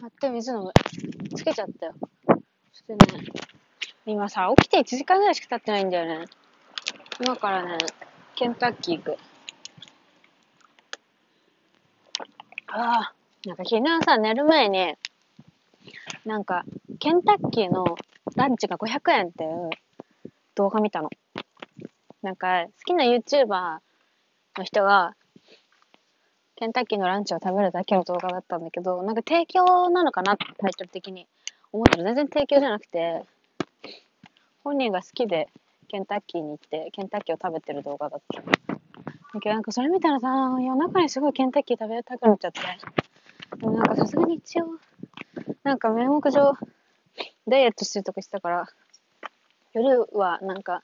買って水飲む。つけちゃったよ。そしてね、今さ、起きて1時間ぐらいしか経ってないんだよね。今からね、ケンタッキー行く。ああ、なんか昨日さ、寝る前に、なんか、ケンタッキーのランチが500円っていう動画見たの。なんか、好きな YouTuber の人が、ケンタッキーのランチを食べるだけの動画だったんだけど、なんか提供なのかなってタイトル的に思ったら全然提供じゃなくて、本人が好きでケンタッキーに行ってケンタッキーを食べてる動画だった。だけどなんかそれ見たらさ、夜中にすごいケンタッキー食べたくなっちゃって。でもなんかさすがに一応、なんか名目上、ダイエットしてるとかしてたから、夜はなんか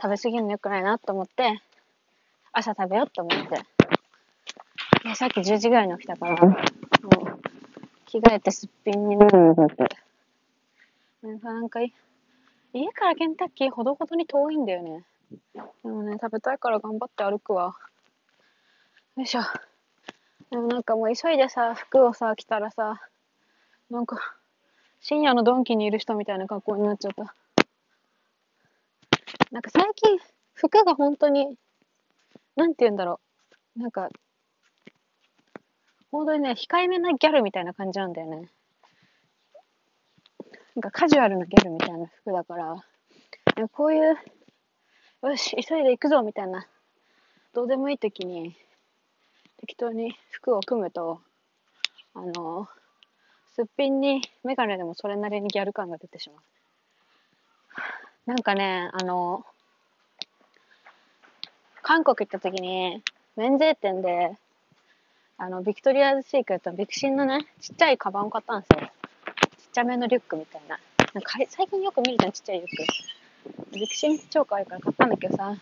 食べ過ぎるの良くないなと思って、朝食べようと思って。さっき10時ぐらいに起きたから、もう着替えてすっぴんになるのだって。なんかなんか家からケンタッキーほどほどに遠いんだよね。でもね、食べたいから頑張って歩くわ。よいしょ。でもなんかもう急いでさ、服をさ、着たらさ、なんか、深夜のドンキにいる人みたいな格好になっちゃった。なんか最近、服が本当に、なんて言うんだろう。なんか、本当にね、控えめなギャルみたいな感じなんだよね。なんかカジュアルなギャルみたいな服だから、こういう、よし、急いで行くぞみたいな、どうでもいい時に、適当に服を組むと、あの、すっぴんにメガネでもそれなりにギャル感が出てしまう。なんかね、あの、韓国行った時に、免税店で、あの、ビクトリアズシークレットのビクシンのね、ちっちゃいカバンを買ったんですよ。ちっちゃめのリュックみたいな。なんか最近よく見るじゃん、ちっちゃいリュック。ビクシン超可愛いから買ったんだけどさ、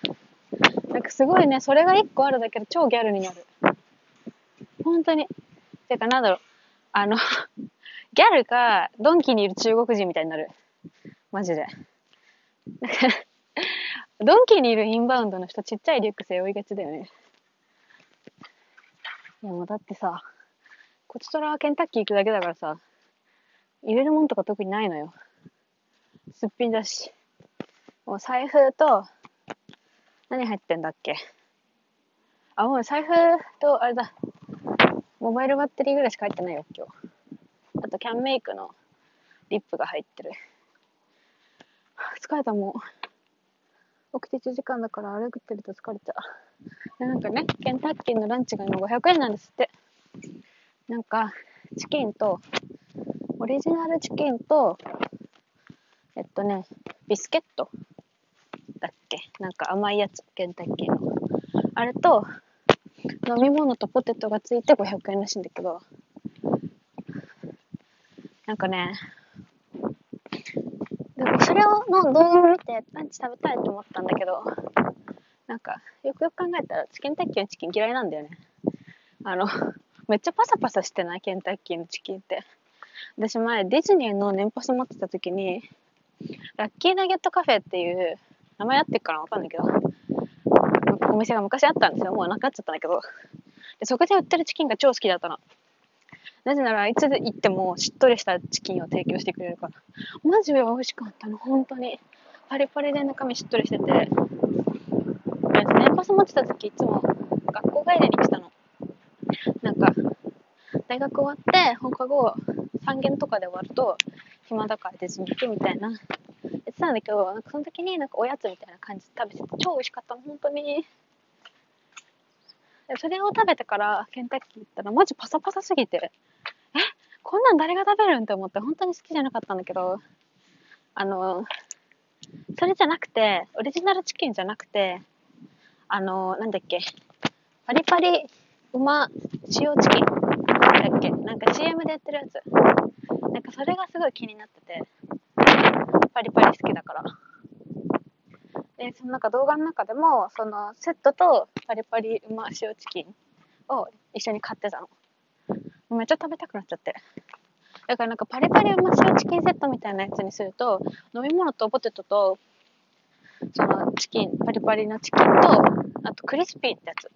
なんかすごいね、それが1個あるだけで超ギャルになる。本当に。てかなんだろう、あの ギャルか、ドンキにいる中国人みたいになる。マジで。なんかドンキにいるインバウンドの人、ちっちゃいリュック背負いがちだよね。いやもうだってさ、こちとらはケンタッキー行くだけだからさ、入れるもんとか特にないのよ。すっぴんだし。もう財布と、何入ってんだっけ？あ、もう財布と、あれだ。モバイルバッテリーぐらいしか入ってないよ、今日。あと、キャンメイクのリップが入ってる。疲れた、もう。起きて1時間だから歩いてると疲れちゃう。なんかね、ケンタッキーのランチが今500円なんですって。なんか、チキンと、オリジナルチキンと、えっとね、ビスケットだっけ？なんか甘いやつ、ケンタッキーの。あれと、飲み物とポテトがついて500円らしいんだけど、なんかね、でもそれをの動画を見てランチ食べたいと思ったんだけど、なんか、よくよく考えたら、ケンタッキーのチキン嫌いなんだよね。あの、めっちゃパサパサしてない？ケンタッキーのチキンって。私前、ディズニーの年パス持ってた時に、ラッキーナゲットカフェっていう、名前あってっからわかんないけど、お店が昔あったんですよ。もうなくなっちゃったんだけど。で、そこで売ってるチキンが超好きだったの。なぜならいつ行ってもしっとりしたチキンを提供してくれるから。マジで美味しかったの、本当に。パリパリで中身しっとりしてて。年パス持ってた時いつも学校帰りに来たの。なんか、大学終わって放課後3限とかで終わると暇だからディズニー行くみたいな言ってたんだけど、なんかその時になんかおやつみたいな感じで食べてて超美味しかったの、本当に。それを食べてからケンタッキー行ったらマジパサパサすぎて、こんなん誰が食べるんって思って本当に好きじゃなかったんだけど、あの、それじゃなくて、オリジナルチキンじゃなくて、あの、なんだっけ、パリパリうま塩チキンだっけなんか CM でやってるやつ。なんかそれがすごい気になってて、パリパリ好きだから。で、そのなんか動画の中でも、そのセットとパリパリうま塩チキンを一緒に買ってたの。めっちゃ食べたくなっちゃって。だからなんかパリパリうま塩チキンセットみたいなやつにすると、飲み物とポテトと、そのチキン、パリパリのチキンと、あとクリスピーってやつ。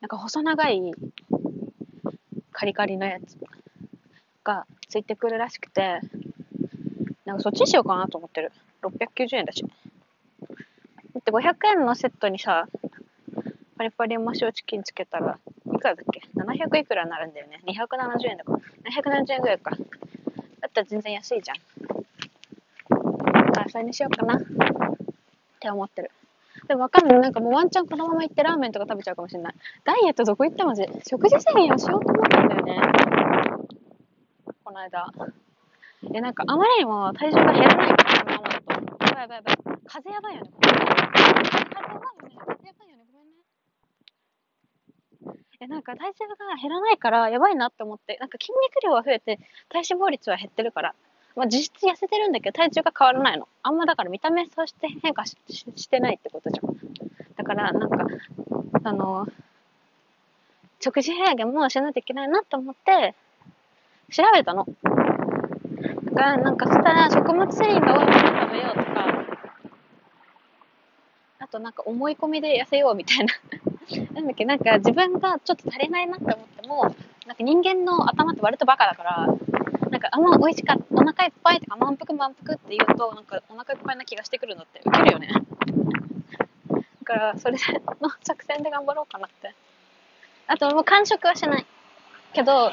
なんか細長いカリカリのやつがついてくるらしくて、なんかそっちにしようかなと思ってる。690円だし。だって500円のセットにさ、パリパリマシオチキンつけたら、いくらだっけ ?700 いくらになるんだよね。270円だから。770円ぐらいか。だったら全然安いじゃん。だからそれにしようかな。って思ってる。でもわかんない。なんかもうワンチャンこのまま行ってラーメンとか食べちゃうかもしれない。ダイエットどこ行ってもじ、食事制限をしようと思ったんだよね。この間。で、なんかあまりにも体重が減らないから、このままだと。やばいやばいやばい。風やばいよね。風やばいよね。風やばいよね。ごめんえ、なんか体重が減らないからやばいなって思って、なんか筋肉量は増えて体脂肪率は減ってるから、まあ実質痩せてるんだけど体重が変わらないの。あんまだから見た目として変化しししてないってことじゃん。だからなんか、あの、食事制限もしないといけないなって思って、調べたの。だからなんかそしたら食物繊維が多いもの食べようとか、あとなんか思い込みで痩せようみたいな。なんだっけ、なんか自分がちょっと足りないなって思っても、なんか人間の頭って割とバカだから、なんかあんま美味しかった、お腹いっぱいとか満腹満腹って言うと、なんかお腹いっぱいな気がしてくるのってウケるよね。だからそれの作戦で頑張ろうかなって。あともう完食はしない。けど、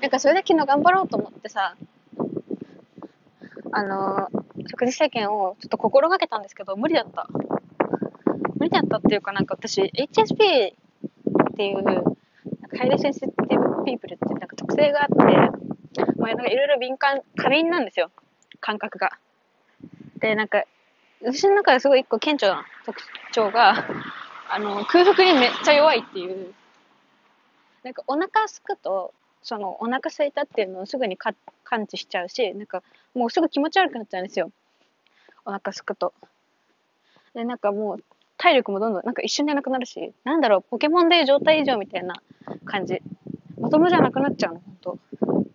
なんかそれで昨日頑張ろうと思ってさ、あの食事制限をちょっと心がけたんですけど、無理だった。無理だったっていうか、なんか私、HSP っていう、なんかハイレセンシティブピープルってなんか特性があって、まあ、なんかいろいろ敏感、過敏なんですよ。感覚が。で、なんか、私の中ですごい一個顕著な特徴が、あの、空腹にめっちゃ弱いっていう。なんかお腹すくと、そのお腹空いたっていうのをすぐにか感知しちゃうし、なんかもうすぐ気持ち悪くなっちゃうんですよ。お腹すくと。で、なんかもう体力もどんどんなんか一瞬でなくなるし、なんだろう、ポケモンで状態異常みたいな感じ。まともじゃなくなっちゃうの、本当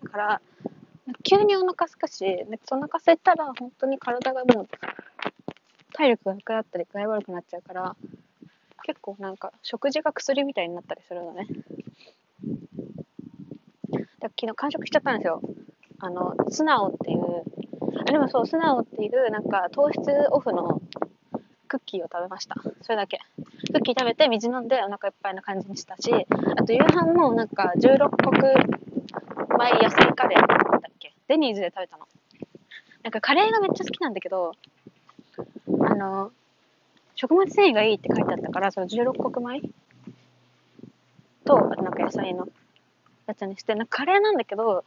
だから、急にお腹すくし、なんかお腹空いたら本当に体がもう体力がなくなったり具合悪くなっちゃうから、結構なんか食事が薬みたいになったりするのね。だ昨日完食しちゃったんですよ。あの、素直っていう、あ、でもそう、素直っていう、なんか糖質オフのクッキーを食べました。それだけ。クッキー食べて水飲んでお腹いっぱいな感じにしたし、あと夕飯もなんか16穀米野菜カレーだったっけデニーズで食べたの。なんかカレーがめっちゃ好きなんだけど、あの、食物繊維がいいって書いてあったから、その16穀米と、あとなんか野菜のやつにして、なんかカレーなんだけど、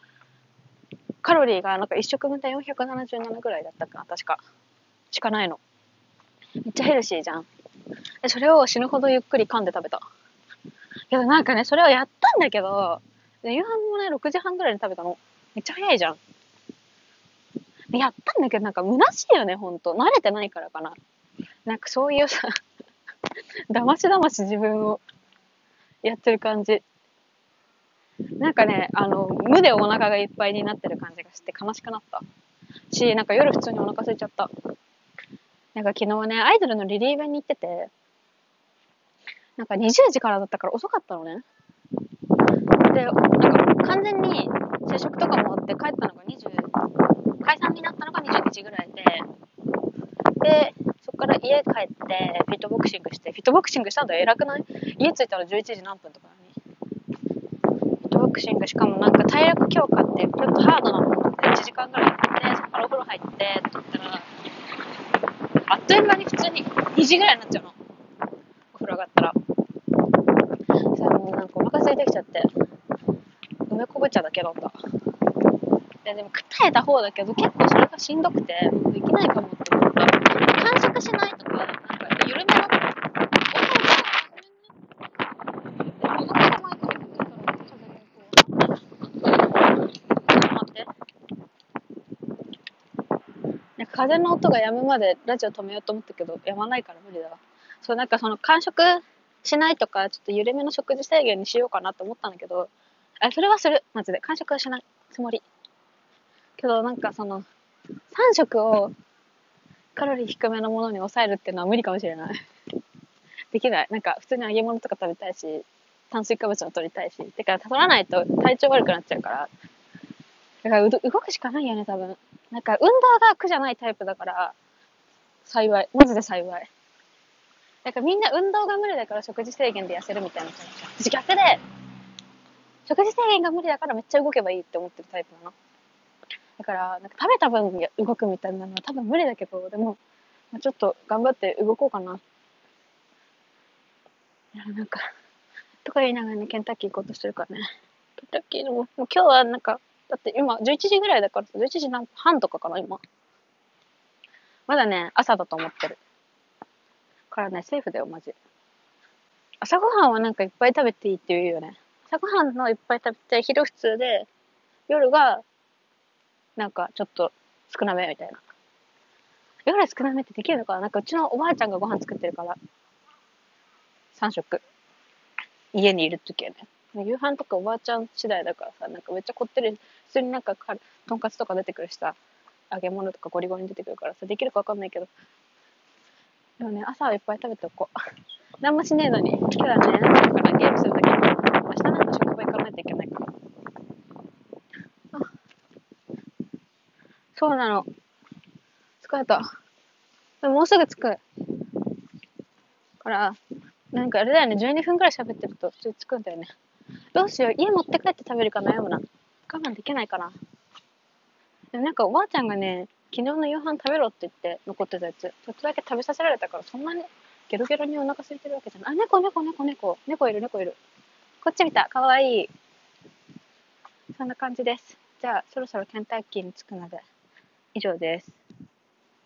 カロリーがなんか1食分で477ぐらいだったかな、確か。しかないの。めっちゃヘルシーじゃん。で、それを死ぬほどゆっくり噛んで食べた？けどなんかね、それをやったんだけど、夕飯もね、6時半ぐらいに食べたの。めっちゃ早いじゃん。やったんだけど、なんか虚しいよね、ほんと。慣れてないからかな。なんかそういうさ、だましだまし自分をやってる感じ。なんかね、あの、無でお腹がいっぱいになってる感じがして悲しくなった。し、なんか夜普通にお腹空いちゃった。なんか昨日ね、アイドルのリリーベに行ってて、なんか20時からだったから遅かったのね。で、なんか完全に接触とかもあって帰ったのが20、解散になったのが22時ぐらいで、で、そこから家帰って、フィットボクシングして、フィットボクシングしたんだよ、偉くない？家着いたら11時何分とかなのに。フィットボクシングしかもなんか体力強化ってちょっとハードなものって1時間ぐらいやって、そこからお風呂入ってって言ったら、あっという間に普通に2時ぐらいになっちゃうの。お風呂上がったら。さあもうなんかお腹空いてきちゃって、梅昆布茶だけ飲んだ。ででも答えた方だけど結構それがしんどくて、できないかもって思った。完食しないとか、なんか緩めの、お風呂でもお腹が前から出てくるから、風にこう。ちょっと待って。なんか風の音が止むまでラジオ止めようと思ったけど、止まないから無理だわ。そう、なんかその完食しないとか、ちょっと緩めの食事制限にしようかなと思ったんだけど、あ、それはする。マジで。完食はしないつもり。けどなんかその、3食をカロリー低めのものに抑えるっていうのは無理かもしれない。できない。なんか普通に揚げ物とか食べたいし、炭水化物を取りたいし。てか、取らないと体調悪くなっちゃうから。だからう、動くしかないよね、多分。なんか、運動が苦じゃないタイプだから、幸い。マジで幸い。なんかみんな運動が無理だから食事制限で痩せるみたいなタイプじ。私逆で、食事制限が無理だからめっちゃ動けばいいって思ってるタイプなの。だから、なんか食べた分動くみたいなのは多分無理だけど、でも、ま、ちょっと頑張って動こうかな。いや、なんか、とか言いながらね、ケンタッキー行こうとしてるからね。ケンタッキーでも、もう今日はなんか、だって今11時ぐらいだからさ、11時半とかかな、今。まだね、朝だと思ってる。からね、セーフだよ、マジ。朝ごはんはなんかいっぱい食べていいって言うよね。朝ごはんのいっぱい食べて、昼普通で、夜が、なんかちょっと少なめみたいな。夜少なめってできるのかな？なんかうちのおばあちゃんがご飯作ってるから。3食。家にいるときはね。夕飯とかおばあちゃん次第だからさ、なんかめっちゃこってり、普通になんかかとんかつとか出てくるしさ、揚げ物とかゴリゴリに出てくるからさ、できるかわかんないけど。でもね、朝はいっぱい食べておこう。何もしねえのに、今日はね、なんかゲームするだけ。明日なんか職場行かないといけないから。あそうなの。疲れた。でももうすぐ着く。から、なんかあれだよね、12分くらい喋ってると、ちょっと着くんだよね。どうしよう、家持って帰って食べるか悩むな。我慢できないかな。でもなんかおばあちゃんがね、昨日の夕飯食べろって言って残ってたやつ、ちょっとだけ食べさせられたから、そんなにゲロゲロにお腹空いてるわけじゃない。あ、猫、猫、猫、猫。猫いる、猫いる。こっち見た。かわいい。そんな感じです。じゃあ、そろそろケンタッキーに着くので、以上です。